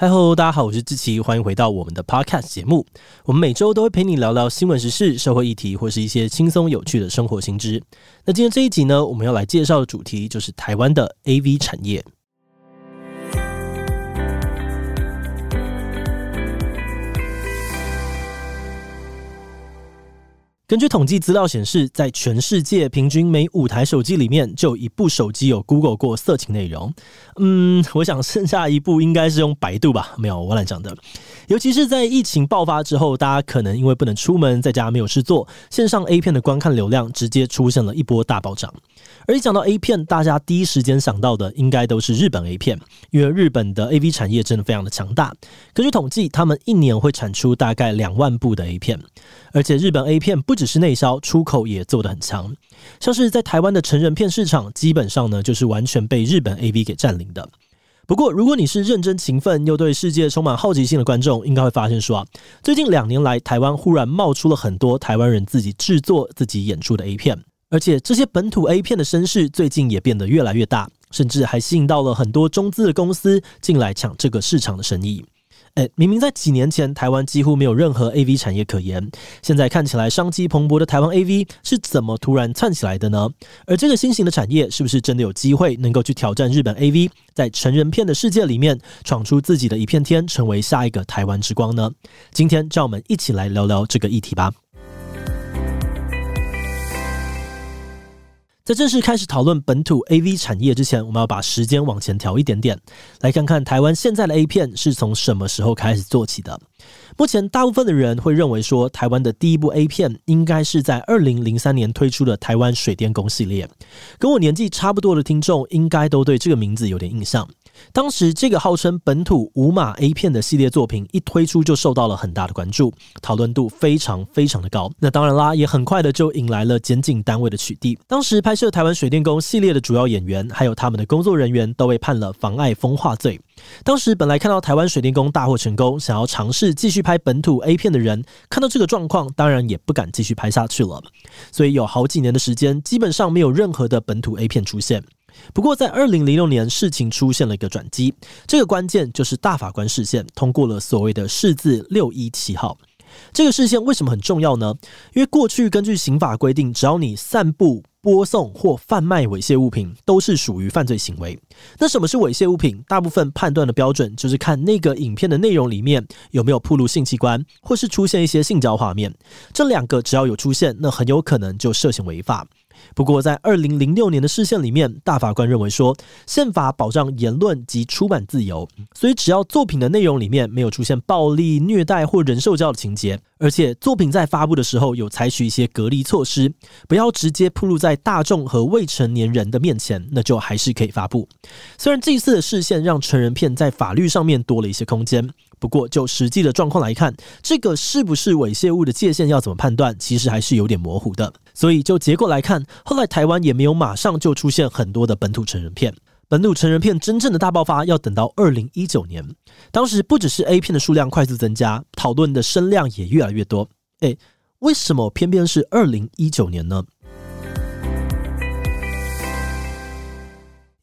嗨喽，大家好，我是志奇，欢迎回到我们的 Podcast 节目。我们每周都会陪你聊聊新闻时事、社会议题，或是一些轻松有趣的生活新知。那今天这一集呢，我们要来介绍的主题就是台湾的 AV 产业。根据统计资料显示，在全世界平均每五台手机里面就有一部手机有 Google 过色情内容。嗯，我想剩下一部应该是用百度吧？没有，我乱讲的。尤其是在疫情爆发之后，大家可能因为不能出门，在家没有事做，线上 A 片的观看流量直接出现了一波大暴涨。而一讲到 A 片，大家第一时间想到的应该都是日本 A 片，因为日本的 AV 产业真的非常的强大。根据统计，他们一年会产出大概两万部的 A 片，而且日本 A 片不只是内销，出口也做得很强。像是在台湾的成人片市场，基本上呢就是完全被日本 AV 给占领的。不过，如果你是认真勤奋又对世界充满好奇心的观众，应该会发现说啊，最近两年来，台湾忽然冒出了很多台湾人自己制作、自己演出的 A 片，而且这些本土 A 片的声势最近也变得越来越大，甚至还吸引到了很多中资的公司进来抢这个市场的生意。诶，明明在几年前，台湾几乎没有任何 AV 产业可言，现在看起来商机蓬勃的台湾 AV 是怎么突然窜起来的呢？而这个新型的产业是不是真的有机会能够去挑战日本 AV，在成人片的世界里面闯出自己的一片天，成为下一个台湾之光呢？今天，让我们一起来聊聊这个议题吧。在正式开始讨论本土 AV 产业之前，我们要把时间往前调一点点，来看看台湾现在的 A 片是从什么时候开始做起的。目前，大部分的人会认为说，台湾的第一部 A 片应该是在二零零三年推出的台湾水电工系列。跟我年纪差不多的听众，应该都对这个名字有点印象。当时这个号称本土无码 A 片的系列作品一推出就受到了很大的关注，讨论度非常非常的高。那当然啦，也很快的就引来了检警单位的取缔。当时拍摄台湾水电工系列的主要演员还有他们的工作人员都被判了妨碍风化罪。当时本来看到台湾水电工大获成功，想要尝试继续拍本土 A 片的人，看到这个状况，当然也不敢继续拍下去了。所以有好几年的时间，基本上没有任何的本土 A 片出现。不过，在二零零六年，事情出现了一个转机。这个关键就是大法官释宪通过了所谓的释字六一七号。这个释宪为什么很重要呢？因为过去根据刑法规定，只要你散布、播送或贩卖猥亵物品，都是属于犯罪行为。那什么是猥亵物品？大部分判断的标准就是看那个影片的内容里面有没有暴露性器官，或是出现一些性交画面。这两个只要有出现，那很有可能就涉嫌违法。不过，在二零零六年的事件里面，大法官认为说，宪法保障言论及出版自由，所以只要作品的内容里面没有出现暴力、虐待或人兽交的情节，而且作品在发布的时候有采取一些隔离措施，不要直接暴露在大众和未成年人的面前，那就还是可以发布。虽然这一次的事件让成人片在法律上面多了一些空间。不过，就实际的状况来看，这个是不是猥亵物的界限要怎么判断，其实还是有点模糊的。所以，就结果来看，后来台湾也没有马上就出现很多的本土成人片。本土成人片真正的大爆发要等到二零一九年，当时不只是 A 片的数量快速增加，讨论的声量也越来越多。诶，为什么偏偏是二零一九年呢？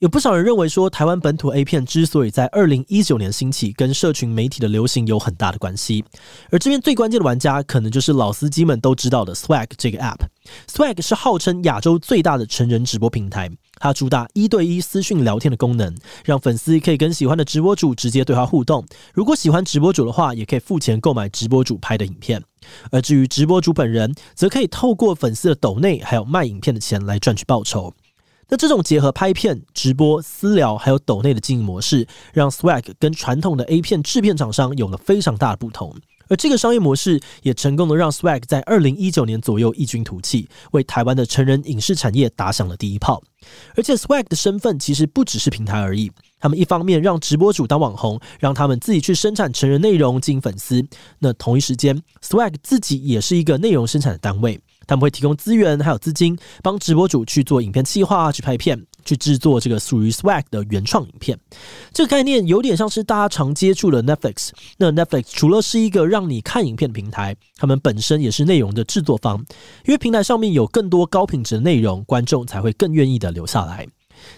有不少人认为说，台湾本土 A 片之所以在二零一九年兴起，跟社群媒体的流行有很大的关系。而这边最关键的玩家，可能就是老司机们都知道的 Swag 这个 App。Swag 是号称亚洲最大的成人直播平台，它主打一对一私讯聊天的功能，让粉丝可以跟喜欢的直播主直接对话互动。如果喜欢直播主的话，也可以付钱购买直播主拍的影片。而至于直播主本人，则可以透过粉丝的抖内还有卖影片的钱来赚取报酬。那这种结合拍片、直播、私聊还有抖内的经营模式，让 Swag 跟传统的 A 片制片厂商有了非常大的不同。而这个商业模式也成功的让 Swag 在二零一九年左右异军突起，为台湾的成人影视产业打响了第一炮。而且 Swag 的身份其实不只是平台而已，他们一方面让直播主当网红，让他们自己去生产成人内容经营粉丝。那同一时间，Swag 自己也是一个内容生产的单位。他们会提供资源，还有资金，帮直播主去做影片企划，去拍片，去制作这个属于 Swag 的原创影片。这个概念有点像是大家常接触的 Netflix。那 Netflix 除了是一个让你看影片的平台，他们本身也是内容的制作方，因为平台上面有更多高品质的内容，观众才会更愿意的留下来。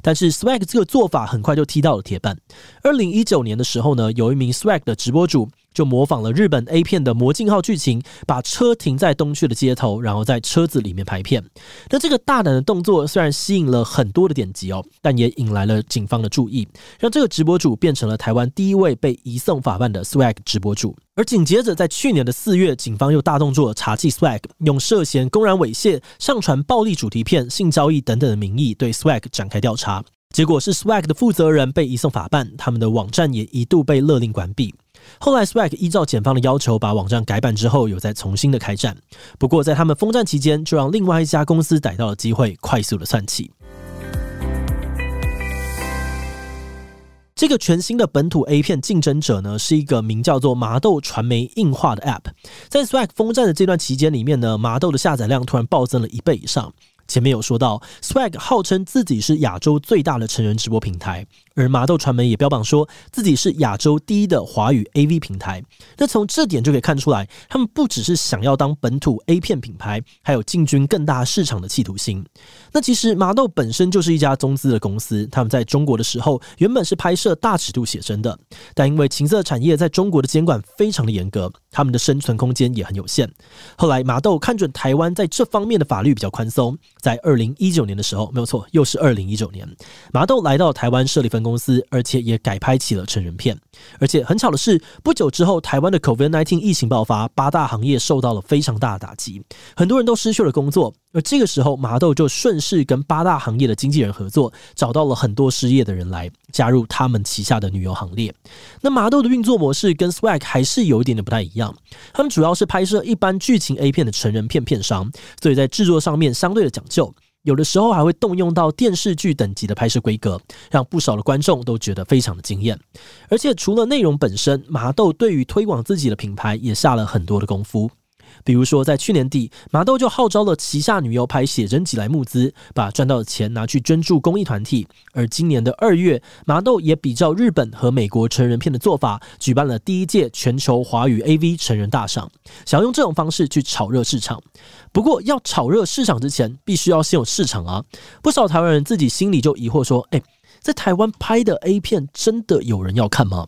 但是 Swag 这个做法很快就踢到了铁板。二零一九年的时候呢，有一名 Swag 的直播主。就模仿了日本 A 片的魔镜号剧情，把车停在东区的街头，然后在车子里面拍片。那这个大胆的动作虽然吸引了很多的点击哦，但也引来了警方的注意，让这个直播主变成了台湾第一位被移送法办的 Swag 直播主。而紧接着，在去年的四月，警方又大动作查缉 Swag，用涉嫌公然猥亵、上传暴力主题片、性交易等等的名义对 Swag 展开调查。结果是 Swag 的负责人被移送法办，他们的网站也一度被勒令关闭。后来，Swag 依照检方的要求把网站改版之后，有再重新的开战。不过，在他们封战期间，就让另外一家公司逮到了机会，快速的窜起。这个全新的本土 A 片竞争者呢，是一个名叫做麻豆传媒硬化的 App。在 Swag 封战的这段期间里面呢，麻豆的下载量突然暴增了一倍以上。前面有说到，Swag 号称自己是亚洲最大的成人直播平台。而麻豆传媒也标榜说自己是亚洲第一的华语 AV 平台，那从这点就可以看出来，他们不只是想要当本土 A 片品牌，还有进军更大市场的企图心。那其实麻豆本身就是一家中资的公司，他们在中国的时候原本是拍摄大尺度写真的，但因为情色产业在中国的监管非常的严格，他们的生存空间也很有限。后来麻豆看准台湾在这方面的法律比较宽松，在二零一九年的时候，没有错，又是二零一九年，麻豆来到台湾设立分公司，而且也改拍起了成人片。而且很巧的是，不久之后，台湾的 COVID-19 疫情爆发，八大行业受到了非常大的打击，很多人都失去了工作。而这个时候，麻豆就顺势跟八大行业的经纪人合作，找到了很多失业的人来加入他们旗下的女优行列。那麻豆的运作模式跟 Swag 还是有一点点不太一样，他们主要是拍摄一般剧情 A 片的成人片片商，所以在制作上面相对的讲究。有的时候还会动用到电视剧等级的拍摄规格，让不少的观众都觉得非常的惊艳。而且除了内容本身，麻豆对于推广自己的品牌也下了很多的功夫。比如说，在去年底，麻豆就号召了旗下女优拍写真集来募资，把赚到的钱拿去捐助公益团体。而今年的二月，麻豆也比照日本和美国成人片的做法，举办了第一届全球华语 AV 成人大赏，想要用这种方式去炒热市场。不过，要炒热市场之前，必须要先有市场啊！不少台湾人自己心里就疑惑说：“诶，在台湾拍的 A 片，真的有人要看吗？”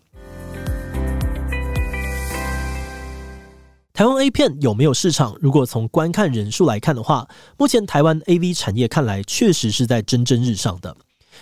台湾 A 片有没有市场？如果从观看人数来看的话，目前台湾 AV 产业看来确实是在蒸蒸日上的。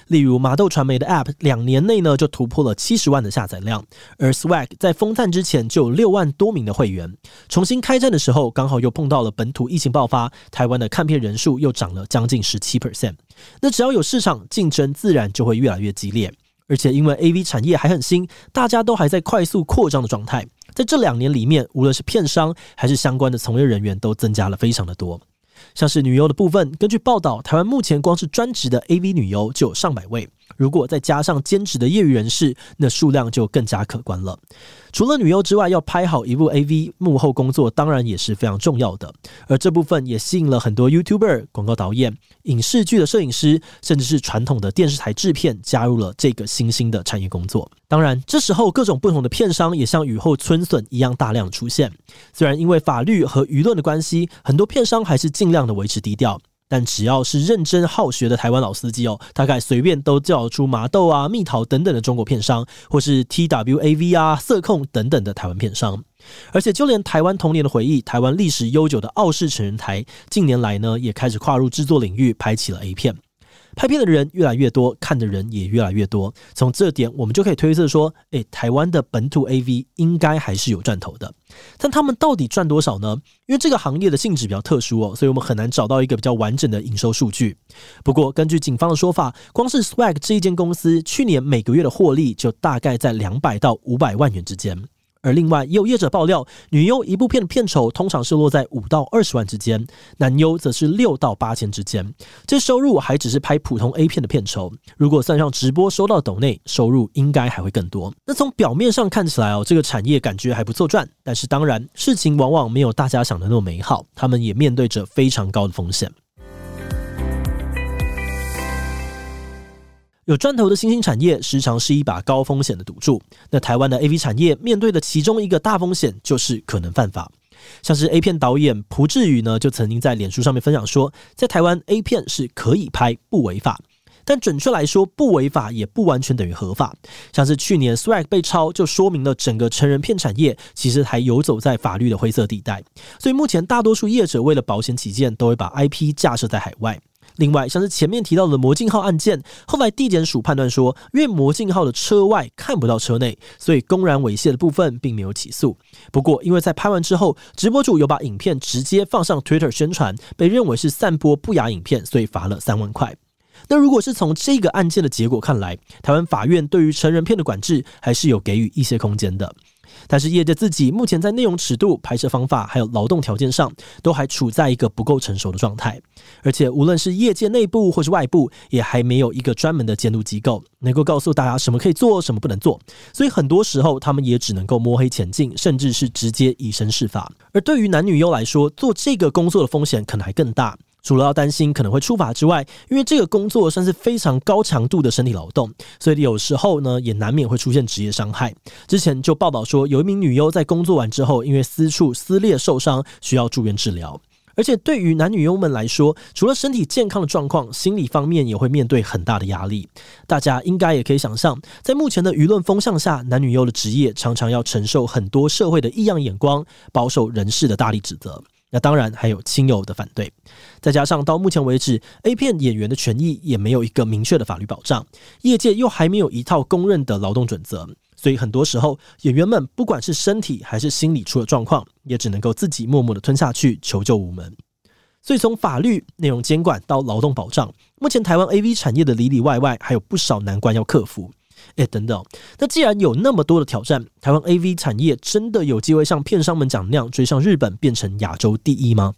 例如麻豆传媒的 App，两年内呢就突破了七十万的下载量，而 Swag 在封站之前就有六万多名的会员。重新开战的时候，刚好又碰到了本土疫情爆发，台湾的看片人数又涨了将近十七 percent。那只要有市场，竞争自然就会越来越激烈。而且因为 AV 产业还很新，大家都还在快速扩张的状态。在这两年里面，无论是片商还是相关的从业人员，都增加了非常的多。像是女优的部分，根据报道，台湾目前光是专职的 AV 女优就有上百位。如果再加上兼职的业余人士，那数量就更加可观了。除了女优之外，要拍好一部 AV，幕后工作当然也是非常重要的。而这部分也吸引了很多 YouTuber、广告导演、影视剧的摄影师，甚至是传统的电视台制片，加入了这个新兴的产业工作。当然，这时候各种不同的片商也像雨后春笋一样大量出现。虽然因为法律和舆论的关系，很多片商还是尽量的维持低调。但只要是认真好学的台湾老司机哦，大概随便都叫出麻豆啊、蜜桃等等的中国片商，或是 TWAV 啊、色控等等的台湾片商。而且就连台湾童年的回忆、台湾历史悠久的傲视成人台，近年来呢也开始跨入制作领域，拍起了 A 片。拍片的人越来越多，看的人也越来越多。从这点，我们就可以推测说，诶，台湾的本土 AV 应该还是有赚头的。但他们到底赚多少呢？因为这个行业的性质比较特殊哦，所以我们很难找到一个比较完整的营收数据。不过，根据警方的说法，光是 Swag 这一间公司，去年每个月的获利就大概在两百到五百万元之间。而另外也有业者爆料，女优一部片的片酬通常是落在五到二十万之间，男优则是六到八千之间。这收入还只是拍普通 A 片的片酬，如果算上直播收到抖内，收入应该还会更多。那从表面上看起来哦，这个产业感觉还不错赚，但是当然事情往往没有大家想的那么美好，他们也面对着非常高的风险。有赚头的新兴产业，时常是一把高风险的赌注。那台湾的 AV 产业面对的其中一个大风险，就是可能犯法。像是 A 片导演蒲志宇呢，就曾经在脸书上面分享说，在台湾 A 片是可以拍，不违法。但准确来说，不违法也不完全等于合法。像是去年 Swag 被抄，就说明了整个成人片产业其实还游走在法律的灰色地带。所以目前大多数业者为了保险起见，都会把 IP 架设在海外。另外，像是前面提到的魔镜号案件，后来地检署判断说，因为魔镜号的车外看不到车内，所以公然猥亵的部分并没有起诉。不过，因为在拍完之后，直播主有把影片直接放上 Twitter 宣传，被认为是散播不雅影片，所以罚了三万块。那如果是从这个案件的结果看来，台湾法院对于成人片的管制还是有给予一些空间的。但是业界自己目前在内容尺度、拍摄方法还有劳动条件上，都还处在一个不够成熟的状态。而且无论是业界内部或是外部，也还没有一个专门的监督机构能够告诉大家什么可以做，什么不能做。所以很多时候他们也只能够摸黑前进，甚至是直接以身试法。而对于男女优来说，做这个工作的风险可能还更大。除了要担心可能会触法之外，因为这个工作算是非常高强度的身体劳动，所以有时候呢也难免会出现职业伤害。之前就报道说，有一名女优在工作完之后，因为私处撕裂受伤，需要住院治疗。而且对于男女优们来说，除了身体健康的状况，心理方面也会面对很大的压力。大家应该也可以想象，在目前的舆论风向下，男女优的职业常常要承受很多社会的异样眼光、保守人士的大力指责。那当然还有亲友的反对，再加上到目前为止，A 片演员的权益也没有一个明确的法律保障，业界又还没有一套公认的劳动准则，所以很多时候演员们不管是身体还是心理出了状况，也只能够自己默默的吞下去，求救无门。所以从法律、内容监管到劳动保障，目前台湾 AV 产业的里里外外还有不少难关要克服。哎，等等，那既然有那么多的挑战，台湾 AV 产业真的有机会像片商们讲那样追上日本，变成亚洲第一吗？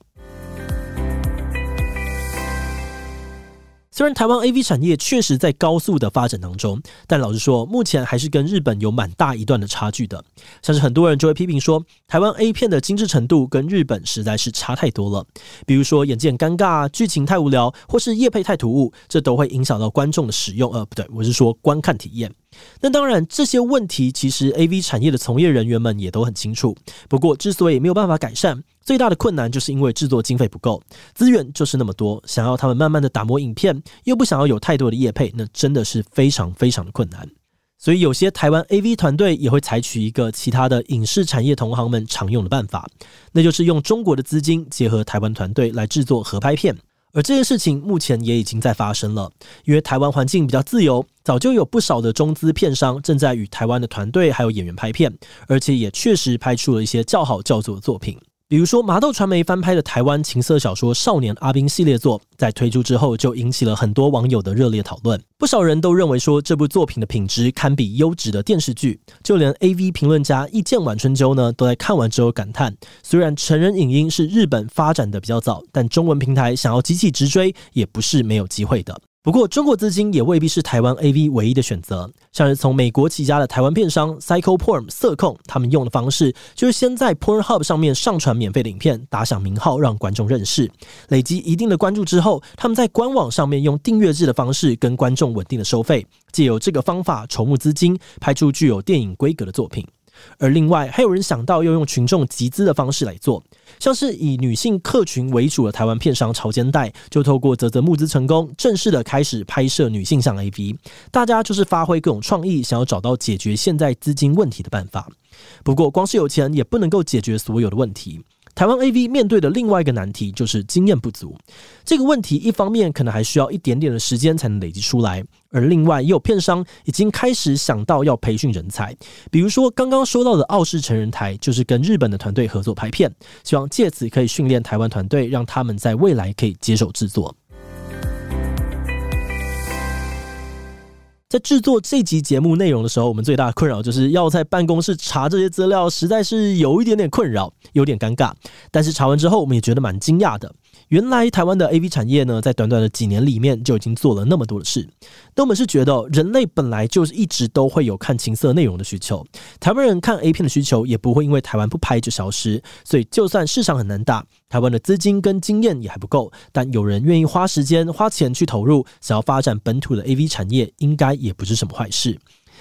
虽然台湾 AV 产业确实在高速的发展当中，但老实说，目前还是跟日本有蛮大一段的差距的。像是很多人就会批评说，台湾 A 片的精致程度跟日本实在是差太多了。比如说演技很尴尬、剧情太无聊，或是夜配太突兀，这都会影响到观众的使用。呃，不对，我是说观看体验。那当然，这些问题其实 AV 产业的从业人员们也都很清楚。不过，之所以没有办法改善，最大的困难就是因为制作经费不够，资源就是那么多，想要他们慢慢的打磨影片，又不想要有太多的业配，那真的是非常非常的困难。所以，有些台湾 AV 团队也会采取一个其他的影视产业同行们常用的办法，那就是用中国的资金结合台湾团队来制作合拍片。而这件事情目前也已经在发生了，因为台湾环境比较自由，早就有不少的中资片商正在与台湾的团队还有演员拍片，而且也确实拍出了一些较好叫座的作品。比如说，麻豆传媒翻拍的台湾情色小说《少年阿宾》系列作，在推出之后就引起了很多网友的热烈讨论。不少人都认为说，这部作品的品质堪比优质的电视剧，就连 AV 评论家一见晚春秋呢，都在看完之后感叹：虽然成人影音是日本发展的比较早，但中文平台想要急起直追，也不是没有机会的。不过，中国资金也未必是台湾 AV 唯一的选择。像是从美国起家的台湾片商 Psycho Porn 色控，他们用的方式就是先在 Pornhub 上面上传免费的影片，打响名号，让观众认识，累积一定的关注之后，他们在官网上面用订阅制的方式跟观众稳定的收费，借由这个方法筹募资金，拍出具有电影规格的作品。而另外还有人想到要用群众集资的方式来做，像是以女性客群为主的台湾片商潮间带，就透过泽泽募资成功，正式的开始拍摄女性向 AV。大家就是发挥各种创意，想要找到解决现在资金问题的办法。不过，光是有钱也不能够解决所有的问题。台湾 AV 面对的另外一个难题就是经验不足。这个问题一方面可能还需要一点点的时间才能累积出来，而另外也有片商已经开始想到要培训人才，比如说刚刚说到的傲视成人台，就是跟日本的团队合作拍片，希望借此可以训练台湾团队，让他们在未来可以接手制作。在制作这集节目内容的时候，我们最大的困扰就是要在办公室查这些资料，实在是有一点点困扰，有点尴尬。但是查完之后，我们也觉得蛮惊讶的。原来台湾的 AV 产业呢，在短短的几年里面就已经做了那么多的事。那我们是觉得，人类本来就是一直都会有看情色内容的需求，台湾人看 A 片的需求也不会因为台湾不拍就消失。所以，就算市场很难打，台湾的资金跟经验也还不够，但有人愿意花时间花钱去投入，想要发展本土的 AV 产业，应该也不是什么坏事。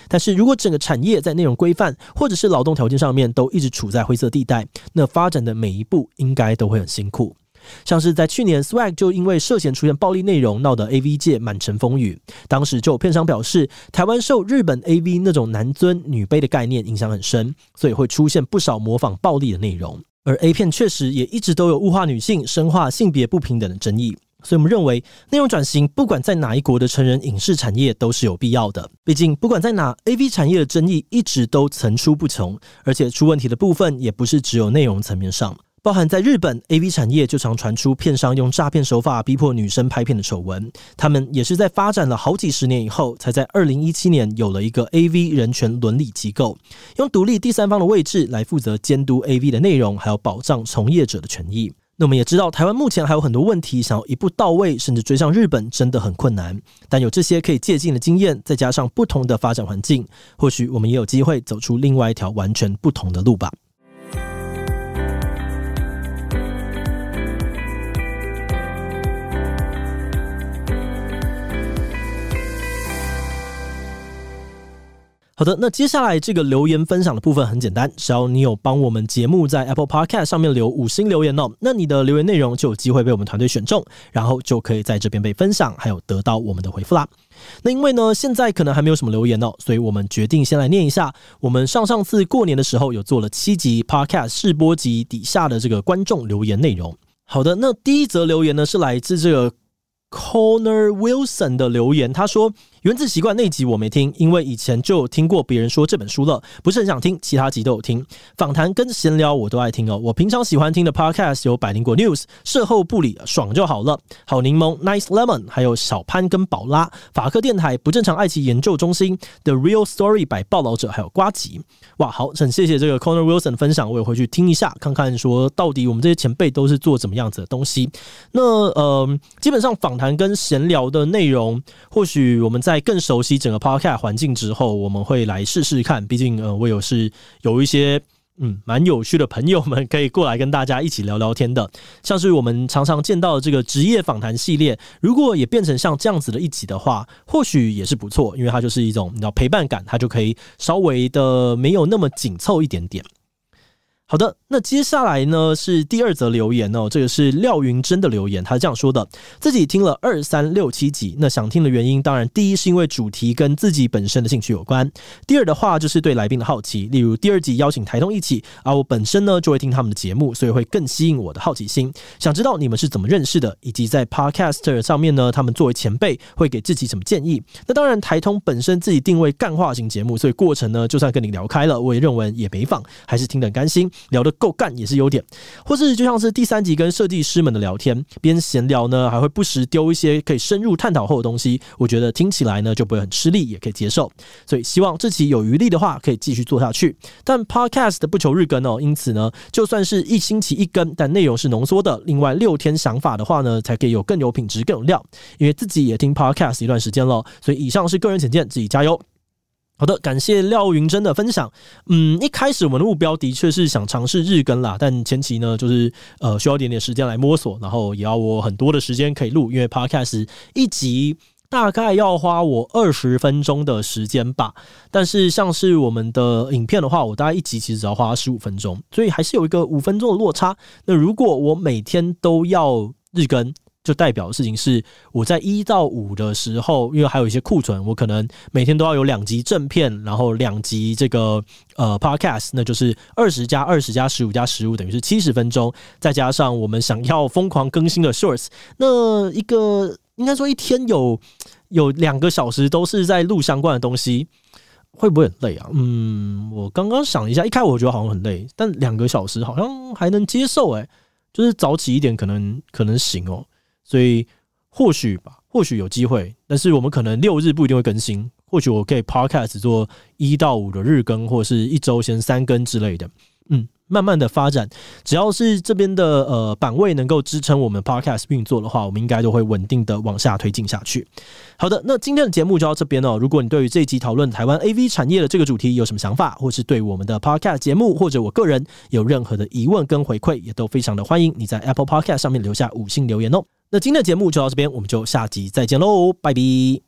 但是如果整个产业在内容规范或者是劳动条件上面都一直处在灰色地带，那发展的每一步应该都会很辛苦。像是在去年，Swag 就因为涉嫌出现暴力内容，闹得 AV 界满城风雨。当时就有片商表示，台湾受日本 AV 那种男尊女卑的概念影响很深，所以会出现不少模仿暴力的内容。而 A 片确实也一直都有物化女性、深化性别不平等的争议。所以我们认为，内容转型不管在哪一国的成人影视产业都是有必要的。毕竟，不管在哪，AV 产业的争议一直都层出不穷，而且出问题的部分也不是只有内容层面上。包含在日本，AV 产业就常传出片商用诈骗手法逼迫女生拍片的丑闻。他们也是在发展了好几十年以后，才在二零一七年有了一个 AV 人权伦理机构，用独立第三方的位置来负责监督 AV 的内容，还有保障从业者的权益。那我们也知道，台湾目前还有很多问题，想要一步到位，甚至追上日本，真的很困难。但有这些可以借鉴的经验，再加上不同的发展环境，或许我们也有机会走出另外一条完全不同的路吧。好的，那接下来这个留言分享的部分很简单，只要你有帮我们节目在 Apple Podcast 上面留五星留言哦，那你的留言内容就有机会被我们团队选中，然后就可以在这边被分享，还有得到我们的回复啦。那因为呢，现在可能还没有什么留言哦，所以我们决定先来念一下我们上上次过年的时候有做了七集 Podcast 试播集底下的这个观众留言内容。好的，那第一则留言呢是来自这个 Connor Wilson 的留言，他说。原子习惯那集我没听，因为以前就有听过别人说这本书了，不是很想听。其他集都有听，访谈跟闲聊我都爱听哦。我平常喜欢听的 podcast 有百灵果 News、社后部里爽就好了、好柠檬 Nice Lemon，还有小潘跟宝拉、法克电台、不正常爱情研究中心 The Real Story 百报导者，还有瓜吉。哇，好，很谢谢这个 Connor Wilson 的分享，我也回去听一下，看看说到底我们这些前辈都是做怎么样子的东西。那呃，基本上访谈跟闲聊的内容，或许我们在更熟悉整个 Podcast 环境之后，我们会来试试看。毕竟，呃，我有是有一些嗯蛮有趣的朋友们可以过来跟大家一起聊聊天的。像是我们常常见到的这个职业访谈系列，如果也变成像这样子的一集的话，或许也是不错，因为它就是一种你知道陪伴感，它就可以稍微的没有那么紧凑一点点。好的，那接下来呢是第二则留言哦，这个是廖云珍的留言，他是这样说的：自己听了二三六七集，那想听的原因，当然第一是因为主题跟自己本身的兴趣有关，第二的话就是对来宾的好奇，例如第二集邀请台通一起，而我本身呢就会听他们的节目，所以会更吸引我的好奇心，想知道你们是怎么认识的，以及在 Podcast 上面呢，他们作为前辈会给自己什么建议。那当然台通本身自己定位干话型节目，所以过程呢就算跟你聊开了，我也认为也没妨，还是听得很甘心。聊得够干也是优点，或是就像是第三集跟设计师们的聊天，边闲聊呢，还会不时丢一些可以深入探讨后的东西，我觉得听起来呢就不会很吃力，也可以接受。所以希望这期有余力的话，可以继续做下去。但 Podcast 不求日更哦，因此呢，就算是一星期一更，但内容是浓缩的。另外六天想法的话呢，才可以有更有品质、更有料。因为自己也听 Podcast 一段时间了，所以以上是个人浅见，自己加油。好的，感谢廖云珍的分享。嗯，一开始我们的目标的确是想尝试日更啦，但前期呢，就是呃需要一点点时间来摸索，然后也要我很多的时间可以录，因为 Podcast 一集大概要花我二十分钟的时间吧。但是像是我们的影片的话，我大概一集其实只要花十五分钟，所以还是有一个五分钟的落差。那如果我每天都要日更，就代表的事情是，我在一到五的时候，因为还有一些库存，我可能每天都要有两集正片，然后两集这个呃 podcast，那就是二十加二十加十五加十五，等于是七十分钟，再加上我们想要疯狂更新的 shorts，那一个应该说一天有有两个小时都是在录相关的东西，会不会很累啊？嗯，我刚刚想一下，一开始我觉得好像很累，但两个小时好像还能接受，诶，就是早起一点可能可能行哦。所以或许吧，或许有机会，但是我们可能六日不一定会更新。或许我可以 podcast 做一到五的日更，或是一周先三更之类的。嗯，慢慢的发展，只要是这边的呃版位能够支撑我们 podcast 运作的话，我们应该都会稳定的往下推进下去。好的，那今天的节目就到这边哦。如果你对于这一集讨论台湾 AV 产业的这个主题有什么想法，或是对我们的 podcast 节目或者我个人有任何的疑问跟回馈，也都非常的欢迎你在 Apple Podcast 上面留下五星留言哦。那今天的节目就到这边，我们就下集再见喽，拜拜。